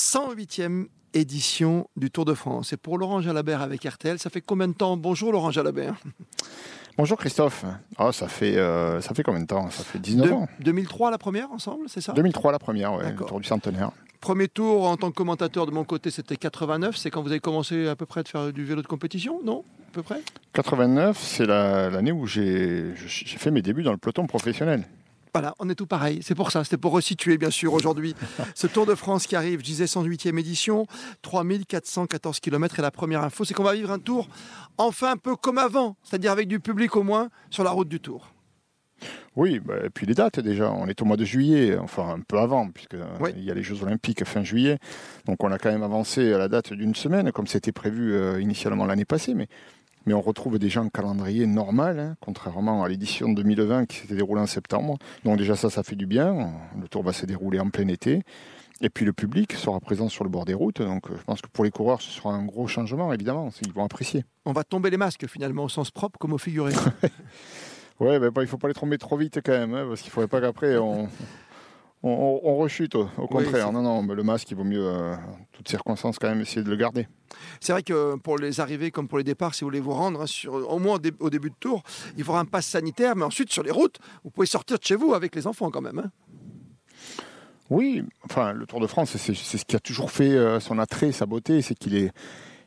108e édition du Tour de France. Et pour Laurent Jalabert avec RTL, ça fait combien de temps? Bonjour Laurent Jalabert. Bonjour Christophe. Ah, ça, fait, euh, ça fait combien de temps? Ça fait 19 ans. 2003 la première ensemble, c'est ça? 2003 la première, oui, le Tour du centenaire. Premier tour en tant que commentateur de mon côté, c'était 89. C'est quand vous avez commencé à peu près de faire du vélo de compétition, non? À peu près? 89, c'est l'année où j'ai fait mes débuts dans le peloton professionnel. Voilà, on est tout pareil. C'est pour ça, c'était pour resituer, bien sûr, aujourd'hui. Ce Tour de France qui arrive, je disais 108e édition, 3414 km. Et la première info, c'est qu'on va vivre un tour enfin un peu comme avant, c'est-à-dire avec du public au moins sur la route du Tour. Oui, bah, et puis les dates déjà. On est au mois de juillet, enfin un peu avant, puisqu'il y a les Jeux Olympiques fin juillet. Donc on a quand même avancé à la date d'une semaine, comme c'était prévu euh, initialement l'année passée. Mais mais on retrouve déjà un calendrier normal, hein, contrairement à l'édition 2020 qui s'était déroulée en septembre. Donc déjà ça, ça fait du bien. Le tour va se dérouler en plein été. Et puis le public sera présent sur le bord des routes. Donc je pense que pour les coureurs, ce sera un gros changement, évidemment. Ils vont apprécier. On va tomber les masques finalement, au sens propre comme au figuré. ouais, il ne faut pas les tomber trop vite quand même, hein, parce qu'il ne faudrait pas qu'après on, on, rechute, au, contraire. non, non, mais le masque, il vaut mieux, euh, en toutes circonstances, quand même, essayer de le garder. C'est vrai que pour les arrivées comme pour les départs, si vous voulez vous rendre, hein, sur, au moins au, début de tour, il faudra un pass sanitaire, mais ensuite, sur les routes, vous pouvez sortir de chez vous avec les enfants quand même. Hein. Oui, enfin, le Tour de France, c'est ce qui a toujours fait euh, son attrait, sa beauté, c'est qu'il est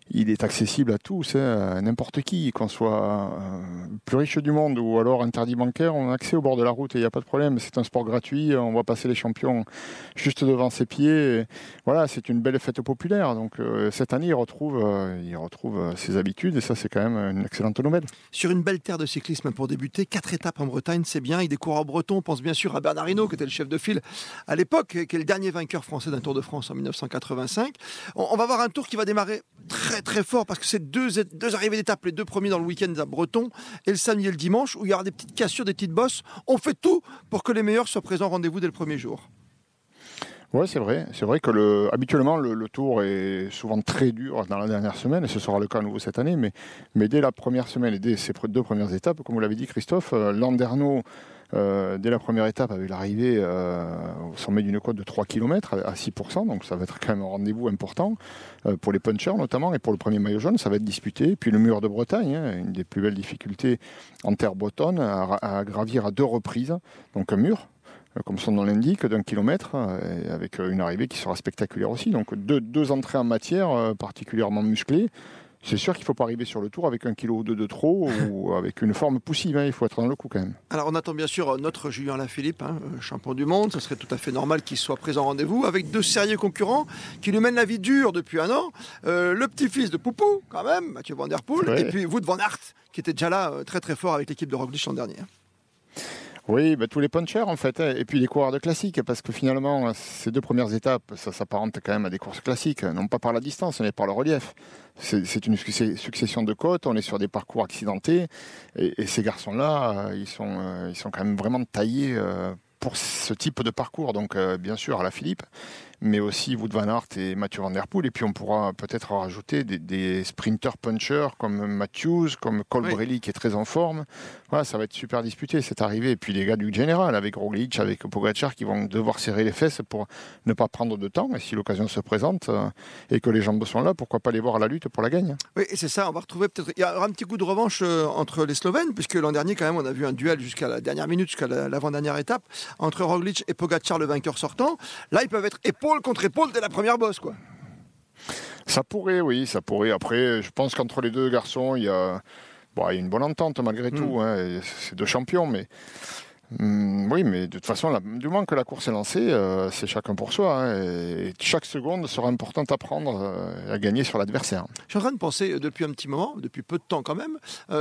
il est accessible à tous, hein, à n'importe qui, qu'on soit euh, plus riche du monde ou alors interdit bancaire, on a accès au bord de la route et il n'y a pas de problème. C'est un sport gratuit, on va passer les champions juste devant ses pieds. voilà, c'est une belle fête populaire. Donc euh, cette année, il retrouve, euh, il retrouve ses habitudes et ça, c'est quand même une excellente nouvelle. Sur une belle terre de cyclisme pour débuter, quatre étapes en Bretagne, c'est bien. Il des coureurs bretons, on pense bien sûr à Bernard Hinault, qui était le chef de file à l'époque, qui est le dernier vainqueur français d'un Tour de France en 1985. On, on va voir un tour qui va démarrer très très fort parce que c'est deux, arrivées d'étape, les deux premiers dans le week-end à Breton et le samedi et le dimanche où il y aura des petites cassures, des petites bosses. On fait tout pour que les meilleurs soient présents rendez-vous dès le premier jour. Oui, c'est vrai. C'est vrai que le, habituellement, le, tour est souvent très dur dans la dernière semaine, et ce sera le cas à nouveau cette année. Mais, mais dès la première semaine et dès ces deux premières étapes, comme vous l'avez dit, Christophe, euh, Landerneau euh, dès la première étape, avec l'arrivée euh, au sommet d'une côte de 3 km à 6%, donc ça va être quand même un rendez-vous important euh, pour les punchers notamment, et pour le premier maillot jaune, ça va être disputé. Puis le mur de Bretagne, hein, une des plus belles difficultés en terre bretonne, à, gravir à deux reprises, donc un mur, comme son nom l'indique, d'un kilomètre, avec une arrivée qui sera spectaculaire aussi. Donc deux, deux entrées en matière particulièrement musclées, c'est sûr qu'il ne faut pas arriver sur le tour avec un kilo ou deux de trop ou avec une forme poussive. Hein, il faut être dans le coup quand même. Alors on attend bien sûr notre Julien Lafilippe, hein, euh, champion du monde. Ce serait tout à fait normal qu'il soit présent au rendez-vous avec deux sérieux concurrents qui lui mènent la vie dure depuis un an. Euh, le petit-fils de Poupou, quand même, Mathieu Van Der Poel, et puis Wout Van Aert, qui était déjà là euh, très très fort avec l'équipe de Roglic l'an dernier. Oui, bah, tous les punchers en fait, hein. et puis les coureurs de classique, parce que finalement, ces deux premières étapes, ça s'apparente quand même à des courses classiques, non pas par la distance, mais par le relief. C'est une succession de côtes, on est sur des parcours accidentés, et, ces garçons-là, euh, ils, sont, euh, ils sont quand même vraiment taillés euh, pour ce type de parcours. Donc, bien sûr, à la Philippe, mais aussi Wout van Aert et Mathieu Van Der Poel. Et puis on pourra peut-être rajouter des, des sprinters punchers comme Matthews, comme Colbrelli qui est très en forme. Voilà, ça va être super disputé cette arrivée. Et puis les gars du général avec Roglic, avec Pogacar qui vont devoir serrer les fesses pour ne pas prendre de temps. Et si l'occasion se présente euh, et que les jambes sont là, pourquoi pas les voir à la lutte pour la gagne? Oui, c'est ça. On va retrouver peut-être. Il y aura un petit coup de revanche euh, entre les Slovènes, puisque l'an dernier, quand même, on a vu un duel jusqu'à la dernière minute, jusqu'à l'avant-dernière étape, entre Roglic et Pogacar, le vainqueur sortant. Là, ils peuvent être contre épaule dès la première bosse, quoi. Ça pourrait, oui, ça pourrait. Après, je pense qu'entre les deux garçons, il y a, bon, il y a une bonne entente malgré hmm. tout. Hein, c'est deux champions, mais Mm, oui, mais de toute façon, du moment que la course est lancée, euh, c'est chacun pour soi. Hein, et, chaque seconde sera importante à prendre et euh, à gagner sur l'adversaire. Je suis en train de penser euh, depuis un petit moment, depuis peu de temps quand même.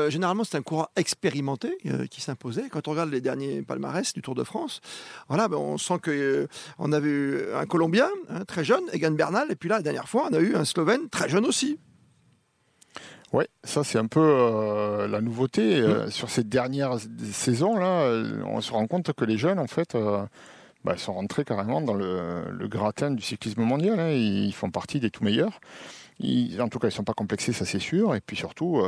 généralement, c'est un coureur expérimenté qui s'imposait. Quand on regarde les derniers palmarès du Tour de France, ben, on sent qu'on avait eu un Colombien hein, très jeune, Egan Bernal, et puis là, la dernière fois, on a eu un Slovène très jeune aussi. Oui, ça c'est un peu euh, la nouveauté. Euh, mmh. sur ces dernières saisons, là, euh, on se rend compte que les jeunes, en fait, bah, sont rentrés carrément dans le, gratin du cyclisme mondial. Hein. Ils font partie des tout meilleurs. en tout cas, ils ne sont pas complexés, ça c'est sûr. Et puis surtout,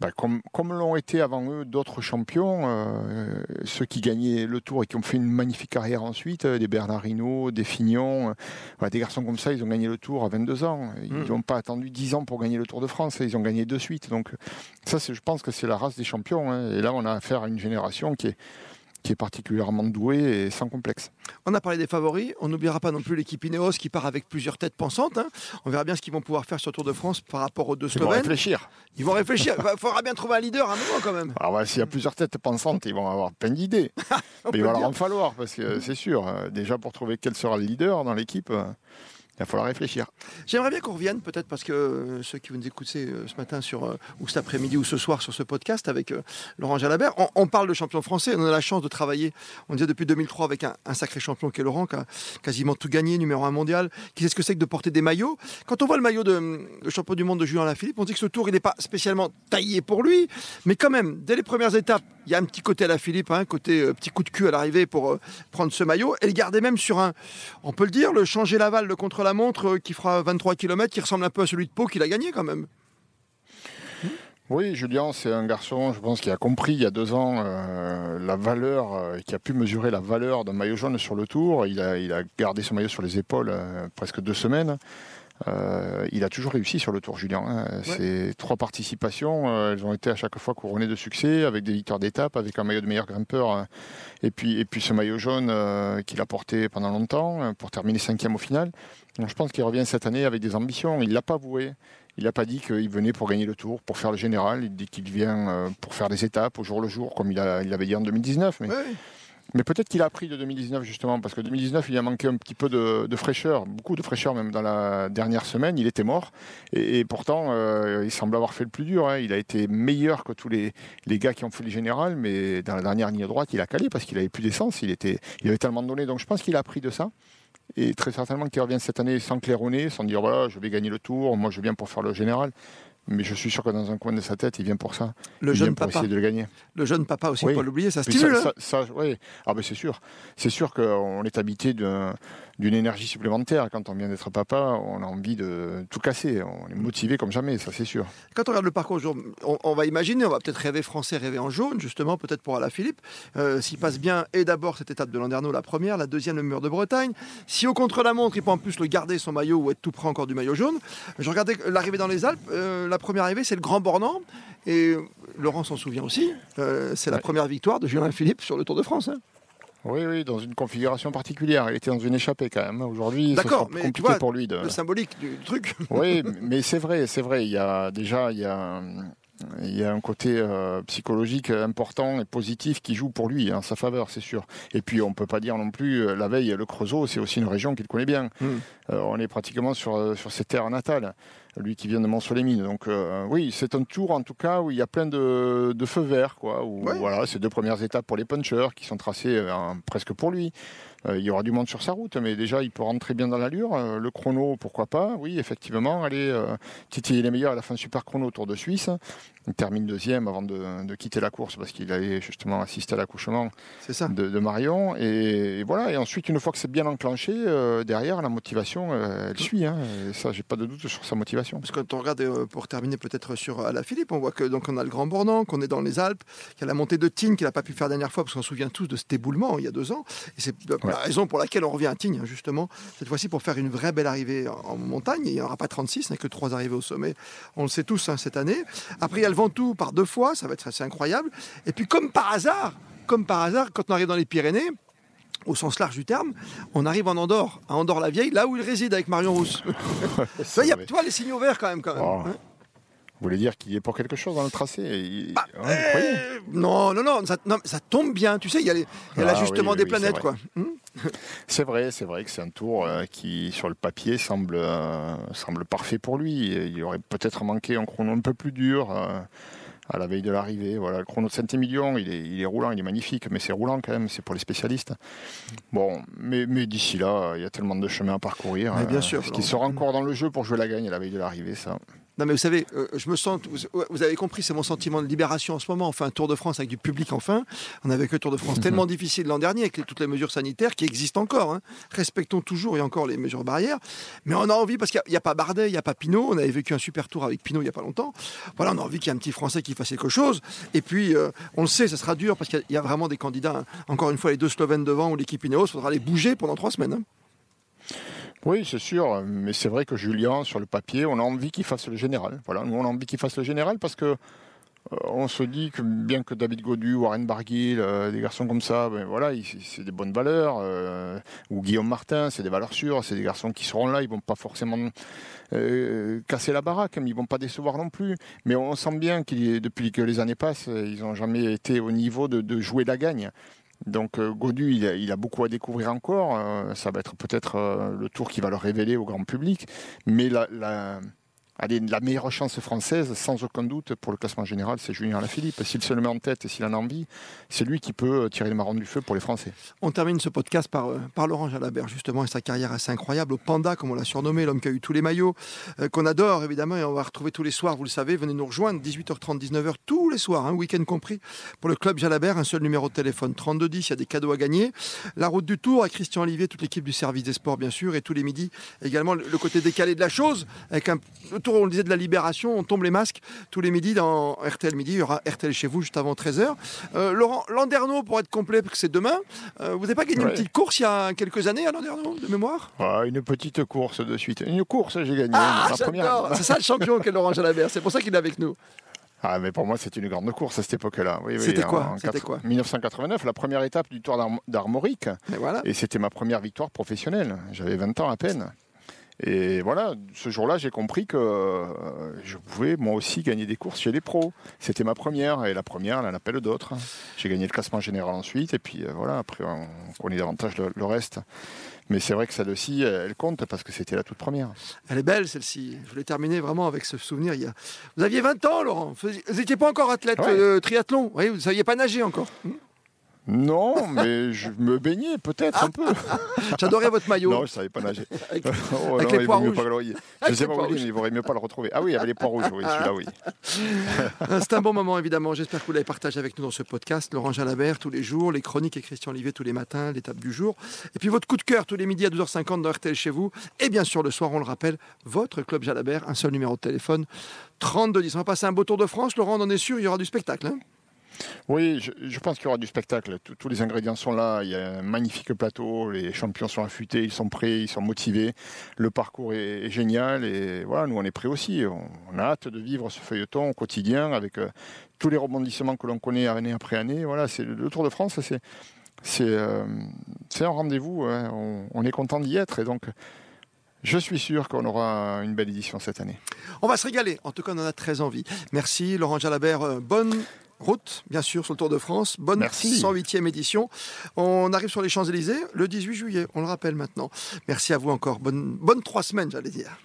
bah, comme, comme l'ont été avant eux d'autres champions, euh, ceux qui gagnaient le Tour et qui ont fait une magnifique carrière ensuite, euh, des Bernard Hinault, des Fignon, euh, des garçons comme ça, ils ont gagné le Tour à 22 ans. Ils n'ont hmm. pas attendu 10 ans pour gagner le Tour de France, ils ont gagné de suite. Donc ça, je pense que c'est la race des champions. Hein. Et là, on a affaire à une génération qui est qui est particulièrement doué et sans complexe. On a parlé des favoris, on n'oubliera pas non plus l'équipe Ineos qui part avec plusieurs têtes pensantes. Hein. On verra bien ce qu'ils vont pouvoir faire sur le Tour de France par rapport aux deux Slovènes. Ils vont réfléchir. Ils vont réfléchir. Il faudra bien trouver un leader à un moment quand même. Alors, S'il y a plusieurs têtes pensantes, ils vont avoir plein d'idées. Mais il va leur en falloir parce que c'est sûr. Euh, déjà pour trouver quel sera le leader dans l'équipe. Il va falloir réfléchir. J'aimerais bien qu'on revienne, peut-être parce que euh, ceux qui vous nous écouter euh, ce matin sur, euh, ou cet après-midi ou ce soir sur ce podcast avec Laurent Jalabert, on, parle de champion français. On a la chance de travailler, on disait depuis 2003, avec un, sacré champion qui est Laurent, qui a quasiment tout gagné, numéro un mondial, qui sait ce que c'est que de porter des maillots? Quand on voit le maillot de, champion du monde de Julien Lafilippe, on dit que ce tour, il n'est pas spécialement taillé pour lui, mais quand même, dès les premières étapes, il y a un petit côté à la Philippe, un hein, côté petit coup de cul à l'arrivée pour prendre ce maillot, et le garder même sur un, on peut le dire, le changer l'aval, le contre-la-montre qui fera 23 km qui ressemble un peu à celui de Pau qu'il a gagné quand même. Oui, Julien, c'est un garçon, je pense, qui a compris il y a deux ans euh, la valeur, euh, qui a pu mesurer la valeur d'un maillot jaune sur le tour. Il a, gardé son maillot sur les épaules euh, presque deux semaines. Il a toujours réussi sur le Tour, Julien. Hein. Ces trois participations, elles ont été à chaque fois couronnées de succès, avec des victoires d'étape, avec un maillot de meilleur grimpeur, et puis et puis ce maillot jaune qu'il a porté pendant longtemps pour terminer cinquième au final je pense qu'il revient cette année avec des ambitions. Il ne l'a pas voué. Il n'a pas dit qu'il venait pour gagner le tour, pour faire le général. Il dit qu'il vient euh, pour faire des étapes au jour le jour, comme il, l'avait dit en 2019. Mais, mais peut-être qu'il a appris de 2019, justement, parce que 2019, il a manqué un petit peu de, fraîcheur, beaucoup de fraîcheur même dans la dernière semaine. Il était mort. Et, pourtant, euh, il semble avoir fait le plus dur. Hein. Il a été meilleur que tous les, les, gars qui ont fait le général, mais dans la dernière ligne droite, il a calé parce qu'il avait plus d'essence. Il, il avait tellement donné. Donc je pense qu'il a appris de ça. Et très certainement qu'il revient cette année sans claironner, sans dire voilà, je vais gagner le tour, moi je viens pour faire le général. Mais je suis sûr que dans un coin de sa tête, il vient pour ça. Le il jeune vient pour essayer de le gagner. Le jeune papa aussi, oui. pas l'oublier, ça stimule. Ça, ça, oui. Ah ben c'est sûr. C'est sûr qu'on est habité de d'une énergie supplémentaire. Quand on vient d'être papa, on a envie de tout casser. On est motivé comme jamais, ça c'est sûr. Quand on regarde le parcours, on, on va imaginer, on va peut-être rêver français, rêver en jaune, justement, peut-être pour Alaphilippe. Euh, S'il passe bien, et d'abord cette étape de Landerneau, la première, la deuxième, le mur de Bretagne. Si au contre-la-montre, il peut en plus le garder son maillot ou être tout près encore du maillot jaune. Je regardais l'arrivée dans les Alpes. Euh, la première arrivée, c'est le Grand Bornand. Et Laurent s'en souvient aussi. Euh, c'est la première victoire de Julien Philippe sur le Tour de France. Hein. Oui, oui, dans une configuration particulière. Il était dans une échappée quand même. Aujourd'hui, c'est compliqué tu vois, pour lui. De... Le symbolique du truc. oui, mais c'est vrai, c'est vrai. Il y a déjà, il y a, il y a un côté euh, psychologique important et positif qui joue pour lui en sa faveur, c'est sûr. Et puis on peut pas dire non plus euh, la veille le Creusot, c'est aussi une région qu'il connaît bien. Hmm. Euh, on est pratiquement sur sur ses terres natales lui qui vient de mont les Donc oui, c'est un tour en tout cas où il y a plein de, de feux verts, quoi. Où, Voilà, ces deux premières étapes pour les punchers qui sont tracées presque pour lui. il y aura du monde sur sa route, mais déjà il peut rentrer bien dans l'allure. le chrono, pourquoi pas? Oui, effectivement, aller titiller les meilleurs à la fin de super chrono autour de Suisse. Il termine deuxième avant de, quitter la course parce qu'il allait justement assister à l'accouchement de, de, Marion. Et, voilà. Et ensuite, une fois que c'est bien enclenché, euh, derrière, la motivation, euh, elle suit. Hein. Et ça, j'ai pas de doute sur sa motivation. Parce que quand on regarde, euh, pour terminer peut-être sur la Philippe, on voit que donc on a le Grand Bornand, qu'on est dans les Alpes, qu'il y a la montée de Tignes qu'il n'a pas pu faire la dernière fois parce qu'on se souvient tous de cet éboulement il y a deux ans. Et c'est la raison pour laquelle on revient à Tignes, justement, cette fois-ci pour faire une vraie belle arrivée en, montagne. il n'y aura pas 36, il n'y a que trois arrivées au sommet. On le sait tous hein, cette année. Après, il y a le Ventoux par deux fois, ça va être assez incroyable. Et puis comme par hasard, comme par hasard, quand on arrive dans les Pyrénées, au sens large du terme, on arrive en Andorre, à Andorre-la-Vieille, là où il réside avec Marion Rousse. Il y a, tu vois, les signaux verts quand même. Quand même oh. hein. Vous voulez dire qu'il est pour quelque chose dans le tracé bah, eh, Non, non, non ça, ça, tombe bien. Tu sais, il y a ah l'ajustement des planètes, quoi. C'est vrai, c'est vrai que c'est un tour euh, qui, sur le papier, semble, euh, semble parfait pour lui. Il aurait peut-être manqué un chrono un peu plus dur. Euh, à la veille de l'arrivée. Voilà, le chrono de Saint-Émilion, il est, il est roulant, il est magnifique, mais c'est roulant quand même, c'est pour les spécialistes. Bon, mais, mais d'ici là, il y a tellement de chemin à parcourir. bien sûr. Ce qui sera encore dans le jeu pour jouer la gagne à la veille de l'arrivée, ça. Non, mais vous savez, euh, je me sens. Vous, avez compris, c'est mon sentiment de libération en ce moment. Enfin, un Tour de France avec du public, enfin. On avait que Tour de France tellement difficile l'an dernier avec toutes les mesures sanitaires qui existent encore. Hein. Respectons toujours et encore les mesures barrières. Mais on a envie, parce qu'il n'y a, pas Bardet, il n'y a pas Pinot. On avait vécu un super tour avec Pinot il n'y a pas longtemps. Voilà, on a envie qu'il y ait un petit Français qui fasse quelque chose. Et puis, euh, on le sait, ça sera dur parce qu'il y, a vraiment des candidats. Hein. Encore une fois, les deux Slovènes devant ou l'équipe Ineos, il faudra les bouger pendant trois semaines. Hein. Oui, c'est sûr, mais c'est vrai que Julien, sur le papier, on a envie qu'il fasse le général. Voilà, nous on a envie qu'il fasse le général parce que euh, on se dit que bien que David Godu, Warren Barguil, euh, des garçons comme ça, ben voilà, c'est des bonnes valeurs. Euh, ou Guillaume Martin, c'est des valeurs sûres. C'est des garçons qui seront là. Ils vont pas forcément casser la baraque, mais ils vont pas décevoir non plus. Mais on sent bien qu'il depuis que les années passent, ils n'ont jamais été au niveau de, de jouer la gagne. Donc euh, Godu, il a, beaucoup à découvrir encore. Euh, ça va être peut-être euh, le tour qui va le révéler au grand public. Mais la, Allez, la meilleure chance française, sans aucun doute, pour le classement général, c'est Julien Lafilippe. S'il se le met en tête et s'il en a envie, c'est lui qui peut tirer le marron du feu pour les Français. On termine ce podcast par, euh, par Laurent Jalabert, justement, et sa carrière assez incroyable. Au Panda, comme on l'a surnommé, l'homme qui a eu tous les maillots, euh, qu'on adore évidemment, et on va retrouver tous les soirs, vous le savez. Venez nous rejoindre, 18h30, 19h, tous les soirs, hein, week-end compris, pour le Club Jalabert. Un seul numéro de téléphone, 3210, il y a des cadeaux à gagner. La route du Tour, à Christian Olivier, toute l'équipe du service des sports, bien sûr, et tous les midis, également le côté décalé de la chose, avec un le tour, on le disait, de la libération on tombe les masques tous les midis dans RTL Midi. Il y aura RTL chez vous juste avant 13h. Euh, Laurent, Landerneau, pour être complet, parce que c'est demain, euh, vous n'avez pas gagné une petite course il y a quelques années à Landerneau, de mémoire? Une petite course de suite. Une course, j'ai gagné. Ah, c'est ça le champion qu'est Laurent Jalabert. C'est pour ça qu'il est avec nous. Ah, mais pour moi, c'est une grande course à cette époque-là. c'était quoi, quoi 1989, la première étape du Tour d'Armorique. Et, voilà. et c'était ma première victoire professionnelle. J'avais 20 ans à peine. Et voilà, ce jour-là, j'ai compris que euh, je pouvais moi aussi gagner des courses chez les pros. C'était ma première, et la première, elle en appelle d'autres. J'ai gagné le classement général ensuite, et puis euh, voilà, après on connaît davantage le, reste. Mais c'est vrai que celle-ci, elle compte parce que c'était la toute première. Elle est belle celle-ci. Je voulais terminer vraiment avec ce souvenir. Il Vous aviez 20 ans, Laurent. Vous n'étiez pas encore athlète euh, triathlon. vous ne saviez pas nager encore. Non, mais je me baignais peut-être un peu. J'adorais votre maillot. Non, je savais pas nager. Avec, oh, les pois rouges. je ne sais pas où il, vaudrait mieux pas le retrouver. Ah oui, il y avait les pois rouges, oui, celui-là, oui. C'est un bon moment, évidemment. J'espère que vous l'avez partagé avec nous dans ce podcast. Laurent Jalabert tous les jours, les chroniques et Christian Olivier tous les matins, l'étape du jour. Et puis votre coup de cœur tous les midis à 12h50 dans RTL chez vous. Et bien sûr, le soir, on le rappelle, votre club Jalabert, un seul numéro de téléphone, 3210. On va passer un beau tour de France. Laurent, on en est sûr, il y aura du spectacle. Hein oui, je, pense qu'il y aura du spectacle. Tous, les ingrédients sont là. Il y a un magnifique plateau. Les champions sont affûtés, ils sont prêts, ils sont motivés. Le parcours est, génial. Et voilà, nous, on est prêts aussi. On, a hâte de vivre ce feuilleton au quotidien avec euh, tous les rebondissements que l'on connaît année après année. Voilà, c'est le Tour de France, c'est c'est euh, un rendez-vous. Hein. On, est content d'y être. Et donc. Je suis sûr qu'on aura une belle édition cette année. On va se régaler. En tout cas, on en a très envie. Merci, Laurent Jalabert. Euh, bonne route, bien sûr, sur le Tour de France. Bonne 108e édition. On arrive sur les Champs-Élysées le 18 juillet, on le rappelle maintenant. Merci à vous encore. Bonne, bonne trois semaines, j'allais dire.